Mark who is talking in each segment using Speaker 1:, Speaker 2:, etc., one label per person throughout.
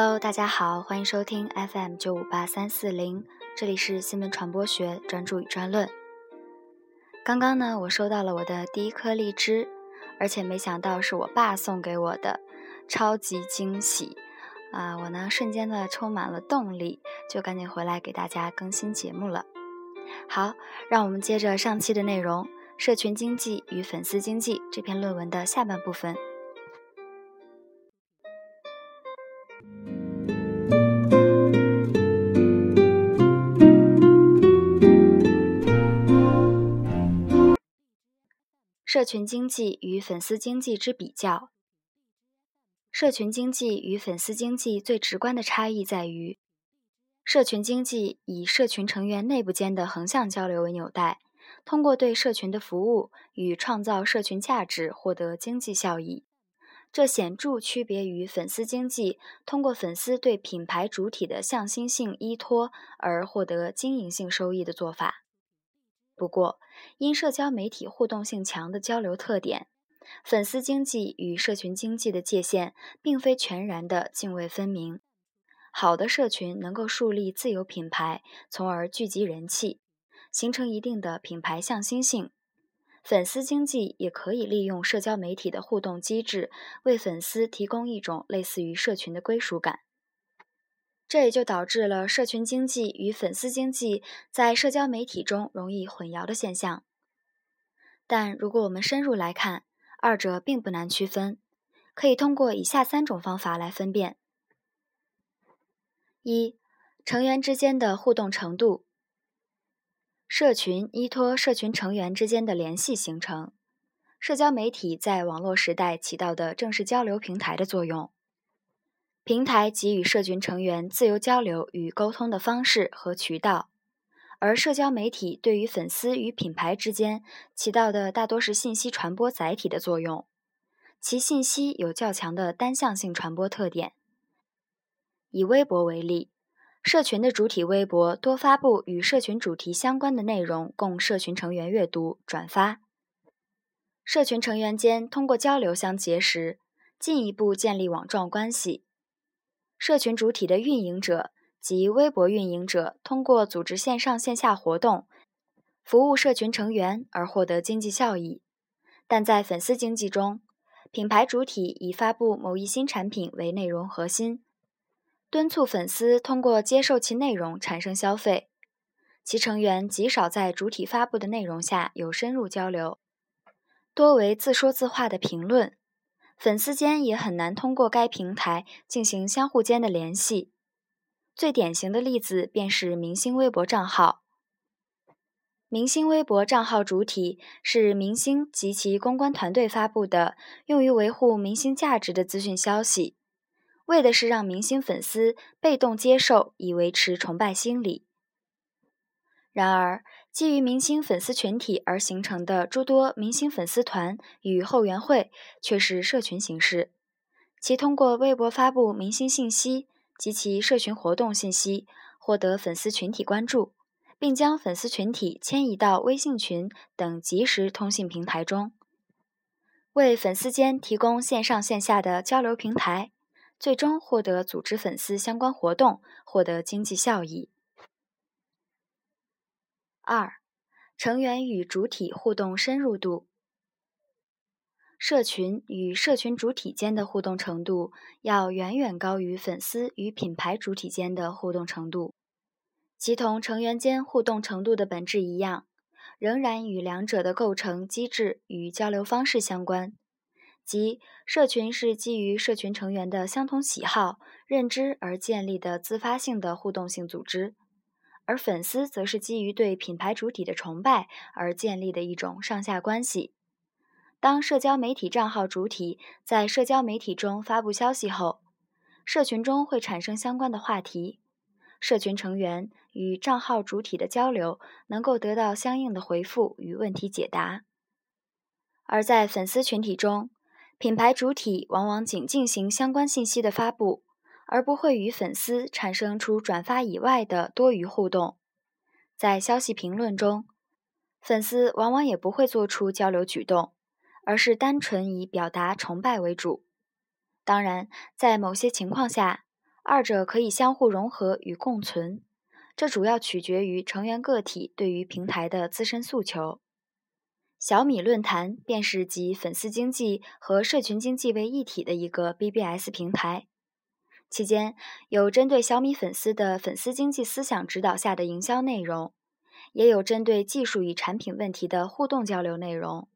Speaker 1: Hello，大家好，欢迎收听 FM 九五八三四零，这里是新闻传播学专注与专论。刚刚呢，我收到了我的第一颗荔枝，而且没想到是我爸送给我的，超级惊喜啊！我呢，瞬间的充满了动力，就赶紧回来给大家更新节目了。好，让我们接着上期的内容，《社群经济与粉丝经济》这篇论文的下半部分。社群经济与粉丝经济之比较。社群经济与粉丝经济最直观的差异在于，社群经济以社群成员内部间的横向交流为纽带，通过对社群的服务与创造社群价值获得经济效益。这显著区别于粉丝经济通过粉丝对品牌主体的向心性依托而获得经营性收益的做法。不过，因社交媒体互动性强的交流特点，粉丝经济与社群经济的界限并非全然的泾渭分明。好的社群能够树立自有品牌，从而聚集人气，形成一定的品牌向心性。粉丝经济也可以利用社交媒体的互动机制，为粉丝提供一种类似于社群的归属感。这也就导致了社群经济与粉丝经济在社交媒体中容易混淆的现象。但如果我们深入来看，二者并不难区分，可以通过以下三种方法来分辨：一、成员之间的互动程度。社群依托社群成员之间的联系形成，社交媒体在网络时代起到的正是交流平台的作用。平台给予社群成员自由交流与沟通的方式和渠道，而社交媒体对于粉丝与品牌之间起到的大多是信息传播载体的作用，其信息有较强的单向性传播特点。以微博为例，社群的主体微博多发布与社群主题相关的内容，供社群成员阅读、转发。社群成员间通过交流相结识，进一步建立网状关系。社群主体的运营者及微博运营者通过组织线上线下活动，服务社群成员而获得经济效益。但在粉丝经济中，品牌主体以发布某一新产品为内容核心，敦促粉丝通过接受其内容产生消费。其成员极少在主体发布的内容下有深入交流，多为自说自话的评论。粉丝间也很难通过该平台进行相互间的联系。最典型的例子便是明星微博账号。明星微博账号主体是明星及其公关团队发布的用于维护明星价值的资讯消息，为的是让明星粉丝被动接受，以维持崇拜心理。然而，基于明星粉丝群体而形成的诸多明星粉丝团与后援会却是社群形式，其通过微博发布明星信息及其社群活动信息，获得粉丝群体关注，并将粉丝群体迁移到微信群等即时通信平台中，为粉丝间提供线上线下的交流平台，最终获得组织粉丝相关活动，获得经济效益。二、成员与主体互动深入度。社群与社群主体间的互动程度要远远高于粉丝与品牌主体间的互动程度，其同成员间互动程度的本质一样，仍然与两者的构成机制与交流方式相关，即社群是基于社群成员的相同喜好、认知而建立的自发性的互动性组织。而粉丝则是基于对品牌主体的崇拜而建立的一种上下关系。当社交媒体账号主体在社交媒体中发布消息后，社群中会产生相关的话题，社群成员与账号主体的交流能够得到相应的回复与问题解答。而在粉丝群体中，品牌主体往往仅进行相关信息的发布。而不会与粉丝产生出转发以外的多余互动，在消息评论中，粉丝往往也不会做出交流举动，而是单纯以表达崇拜为主。当然，在某些情况下，二者可以相互融合与共存，这主要取决于成员个体对于平台的自身诉求。小米论坛便是集粉丝经济和社群经济为一体的一个 BBS 平台，期间有针对小米粉丝的粉丝经济思想指导下的营销内容，也有针对技术与产品问题的互动交流内容。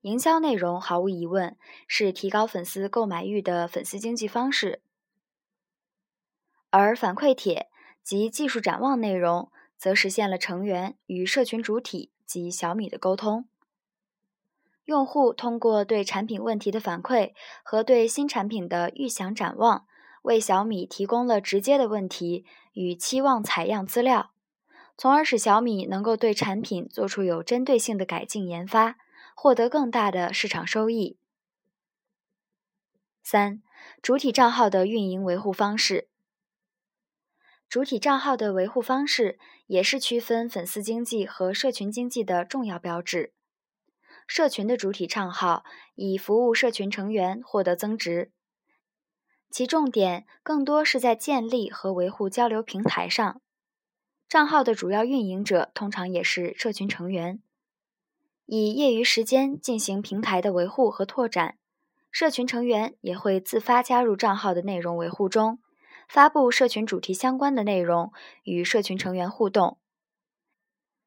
Speaker 1: 营销内容毫无疑问是提高粉丝购买欲的粉丝经济方式，而反馈帖及技术展望内容则实现了成员与社群主体及小米的沟通。用户通过对产品问题的反馈和对新产品的预想展望，为小米提供了直接的问题与期望采样资料，从而使小米能够对产品做出有针对性的改进研发，获得更大的市场收益。三、主体账号的运营维护方式。主体账号的维护方式也是区分粉丝经济和社群经济的重要标志。社群的主体账号以服务社群成员获得增值，其重点更多是在建立和维护交流平台上。账号的主要运营者通常也是社群成员，以业余时间进行平台的维护和拓展。社群成员也会自发加入账号的内容维护中，发布社群主题相关的内容，与社群成员互动。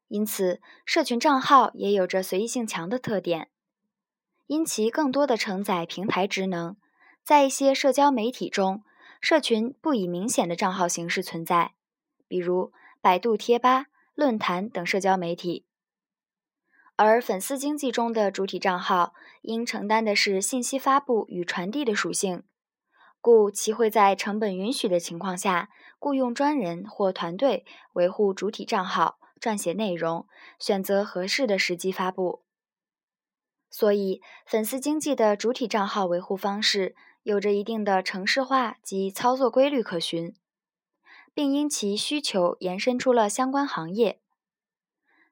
Speaker 1: 因此，社群账号也有着随意性强的特点，因其更多的承载平台职能。在一些社交媒体中，社群不以明显的账号形式存在，比如百度贴吧、论坛等社交媒体。而粉丝经济中的主体账号，应承担的是信息发布与传递的属性，故其会在成本允许的情况下，雇佣专人或团队维护主体账号。撰写内容，选择合适的时机发布。所以，粉丝经济的主体账号维护方式有着一定的程式化及操作规律可循，并因其需求延伸出了相关行业。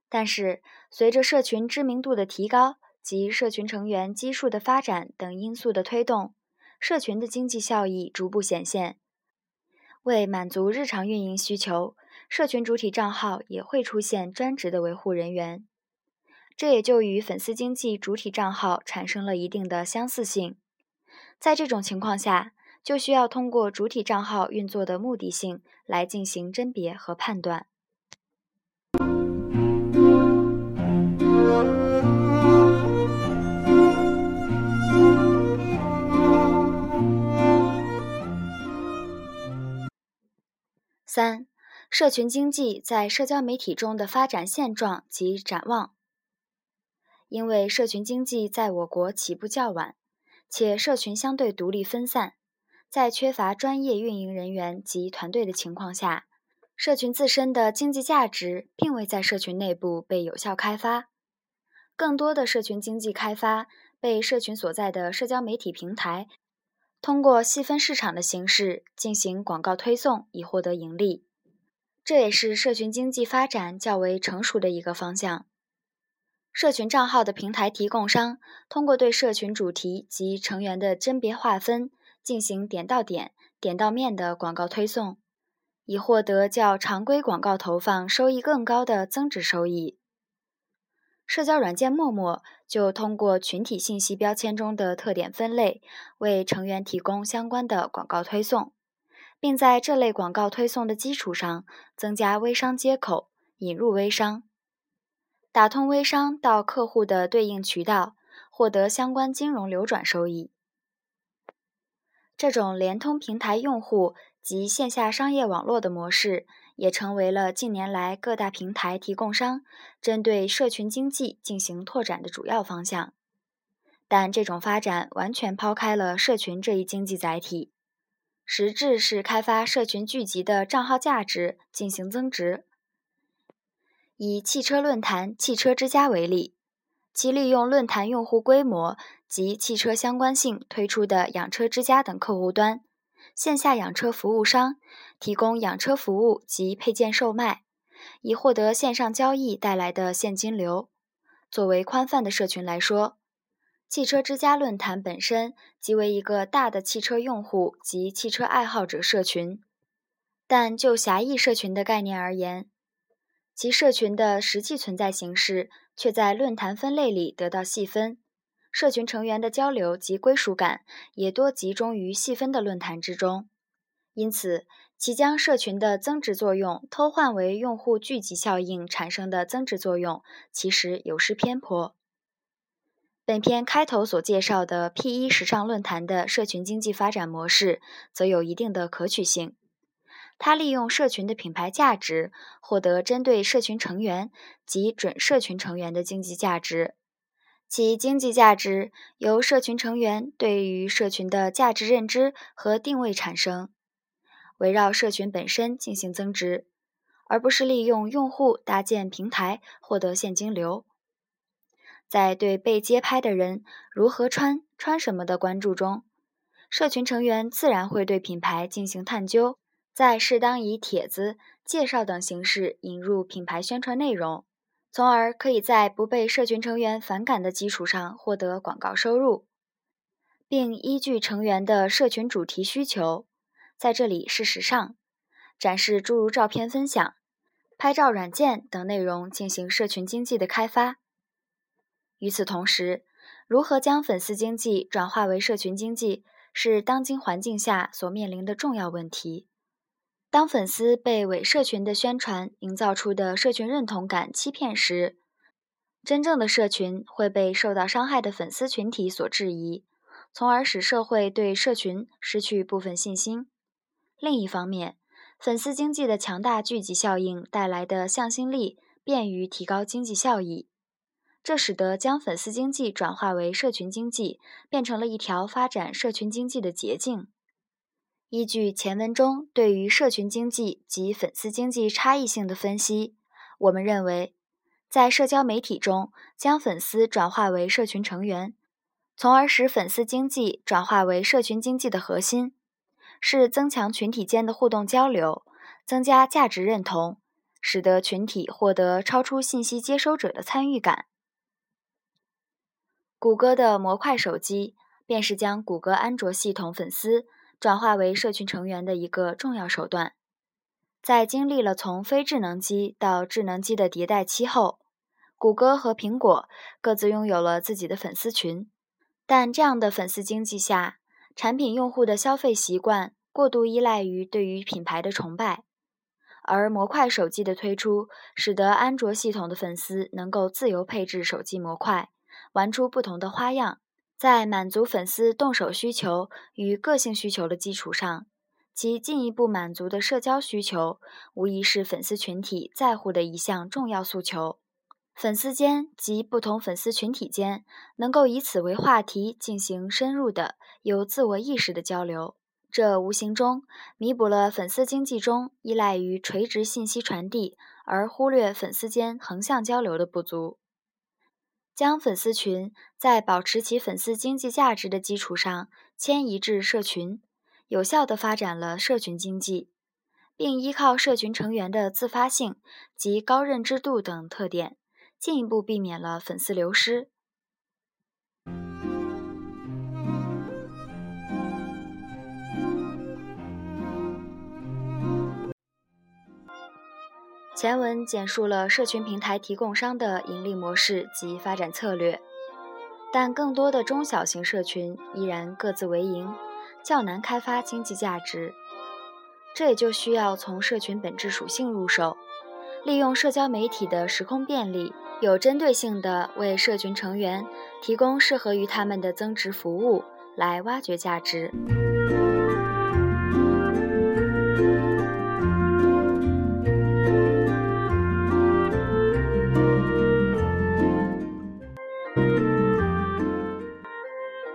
Speaker 1: 但是，随着社群知名度的提高及社群成员基数的发展等因素的推动，社群的经济效益逐步显现。为满足日常运营需求。社群主体账号也会出现专职的维护人员，这也就与粉丝经济主体账号产生了一定的相似性。在这种情况下，就需要通过主体账号运作的目的性来进行甄别和判断。三。社群经济在社交媒体中的发展现状及展望。因为社群经济在我国起步较晚，且社群相对独立分散，在缺乏专业运营人员及团队的情况下，社群自身的经济价值并未在社群内部被有效开发。更多的社群经济开发被社群所在的社交媒体平台通过细分市场的形式进行广告推送，以获得盈利。这也是社群经济发展较为成熟的一个方向。社群账号的平台提供商通过对社群主题及成员的甄别划分，进行点到点、点到面的广告推送，以获得较常规广告投放收益更高的增值收益。社交软件陌陌就通过群体信息标签中的特点分类，为成员提供相关的广告推送。并在这类广告推送的基础上，增加微商接口，引入微商，打通微商到客户的对应渠道，获得相关金融流转收益。这种联通平台用户及线下商业网络的模式，也成为了近年来各大平台提供商针对社群经济进行拓展的主要方向。但这种发展完全抛开了社群这一经济载体。实质是开发社群聚集的账号价值进行增值。以汽车论坛“汽车之家”为例，其利用论坛用户规模及汽车相关性推出的“养车之家”等客户端线下养车服务商，提供养车服务及配件售卖，以获得线上交易带来的现金流。作为宽泛的社群来说，汽车之家论坛本身即为一个大的汽车用户及汽车爱好者社群，但就狭义社群的概念而言，其社群的实际存在形式却在论坛分类里得到细分，社群成员的交流及归属感也多集中于细分的论坛之中，因此其将社群的增值作用偷换为用户聚集效应产生的增值作用，其实有失偏颇。本篇开头所介绍的 P 一时尚论坛的社群经济发展模式，则有一定的可取性。它利用社群的品牌价值，获得针对社群成员及准社群成员的经济价值。其经济价值由社群成员对于社群的价值认知和定位产生，围绕社群本身进行增值，而不是利用用户搭建平台获得现金流。在对被街拍的人如何穿、穿什么的关注中，社群成员自然会对品牌进行探究，在适当以帖子、介绍等形式引入品牌宣传内容，从而可以在不被社群成员反感的基础上获得广告收入，并依据成员的社群主题需求，在这里是时尚，展示诸如照片分享、拍照软件等内容进行社群经济的开发。与此同时，如何将粉丝经济转化为社群经济，是当今环境下所面临的重要问题。当粉丝被伪社群的宣传营造出的社群认同感欺骗时，真正的社群会被受到伤害的粉丝群体所质疑，从而使社会对社群失去部分信心。另一方面，粉丝经济的强大聚集效应带来的向心力，便于提高经济效益。这使得将粉丝经济转化为社群经济，变成了一条发展社群经济的捷径。依据前文中对于社群经济及粉丝经济差异性的分析，我们认为，在社交媒体中将粉丝转化为社群成员，从而使粉丝经济转化为社群经济的核心，是增强群体间的互动交流，增加价值认同，使得群体获得超出信息接收者的参与感。谷歌的模块手机便是将谷歌安卓系统粉丝转化为社群成员的一个重要手段。在经历了从非智能机到智能机的迭代期后，谷歌和苹果各自拥有了自己的粉丝群。但这样的粉丝经济下，产品用户的消费习惯过度依赖于对于品牌的崇拜，而模块手机的推出，使得安卓系统的粉丝能够自由配置手机模块。玩出不同的花样，在满足粉丝动手需求与个性需求的基础上，其进一步满足的社交需求，无疑是粉丝群体在乎的一项重要诉求。粉丝间及不同粉丝群体间，能够以此为话题进行深入的、有自我意识的交流，这无形中弥补了粉丝经济中依赖于垂直信息传递而忽略粉丝间横向交流的不足。将粉丝群在保持其粉丝经济价值的基础上迁移至社群，有效的发展了社群经济，并依靠社群成员的自发性及高认知度等特点，进一步避免了粉丝流失。前文简述了社群平台提供商的盈利模式及发展策略，但更多的中小型社群依然各自为营，较难开发经济价值。这也就需要从社群本质属性入手，利用社交媒体的时空便利，有针对性地为社群成员提供适合于他们的增值服务，来挖掘价值。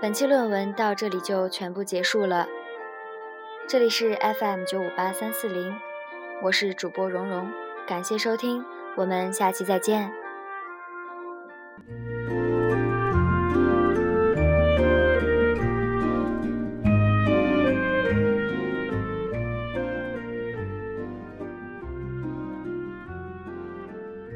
Speaker 1: 本期论文到这里就全部结束了。这里是 FM 九五八三四零，我是主播蓉蓉，感谢收听，我们下期再见。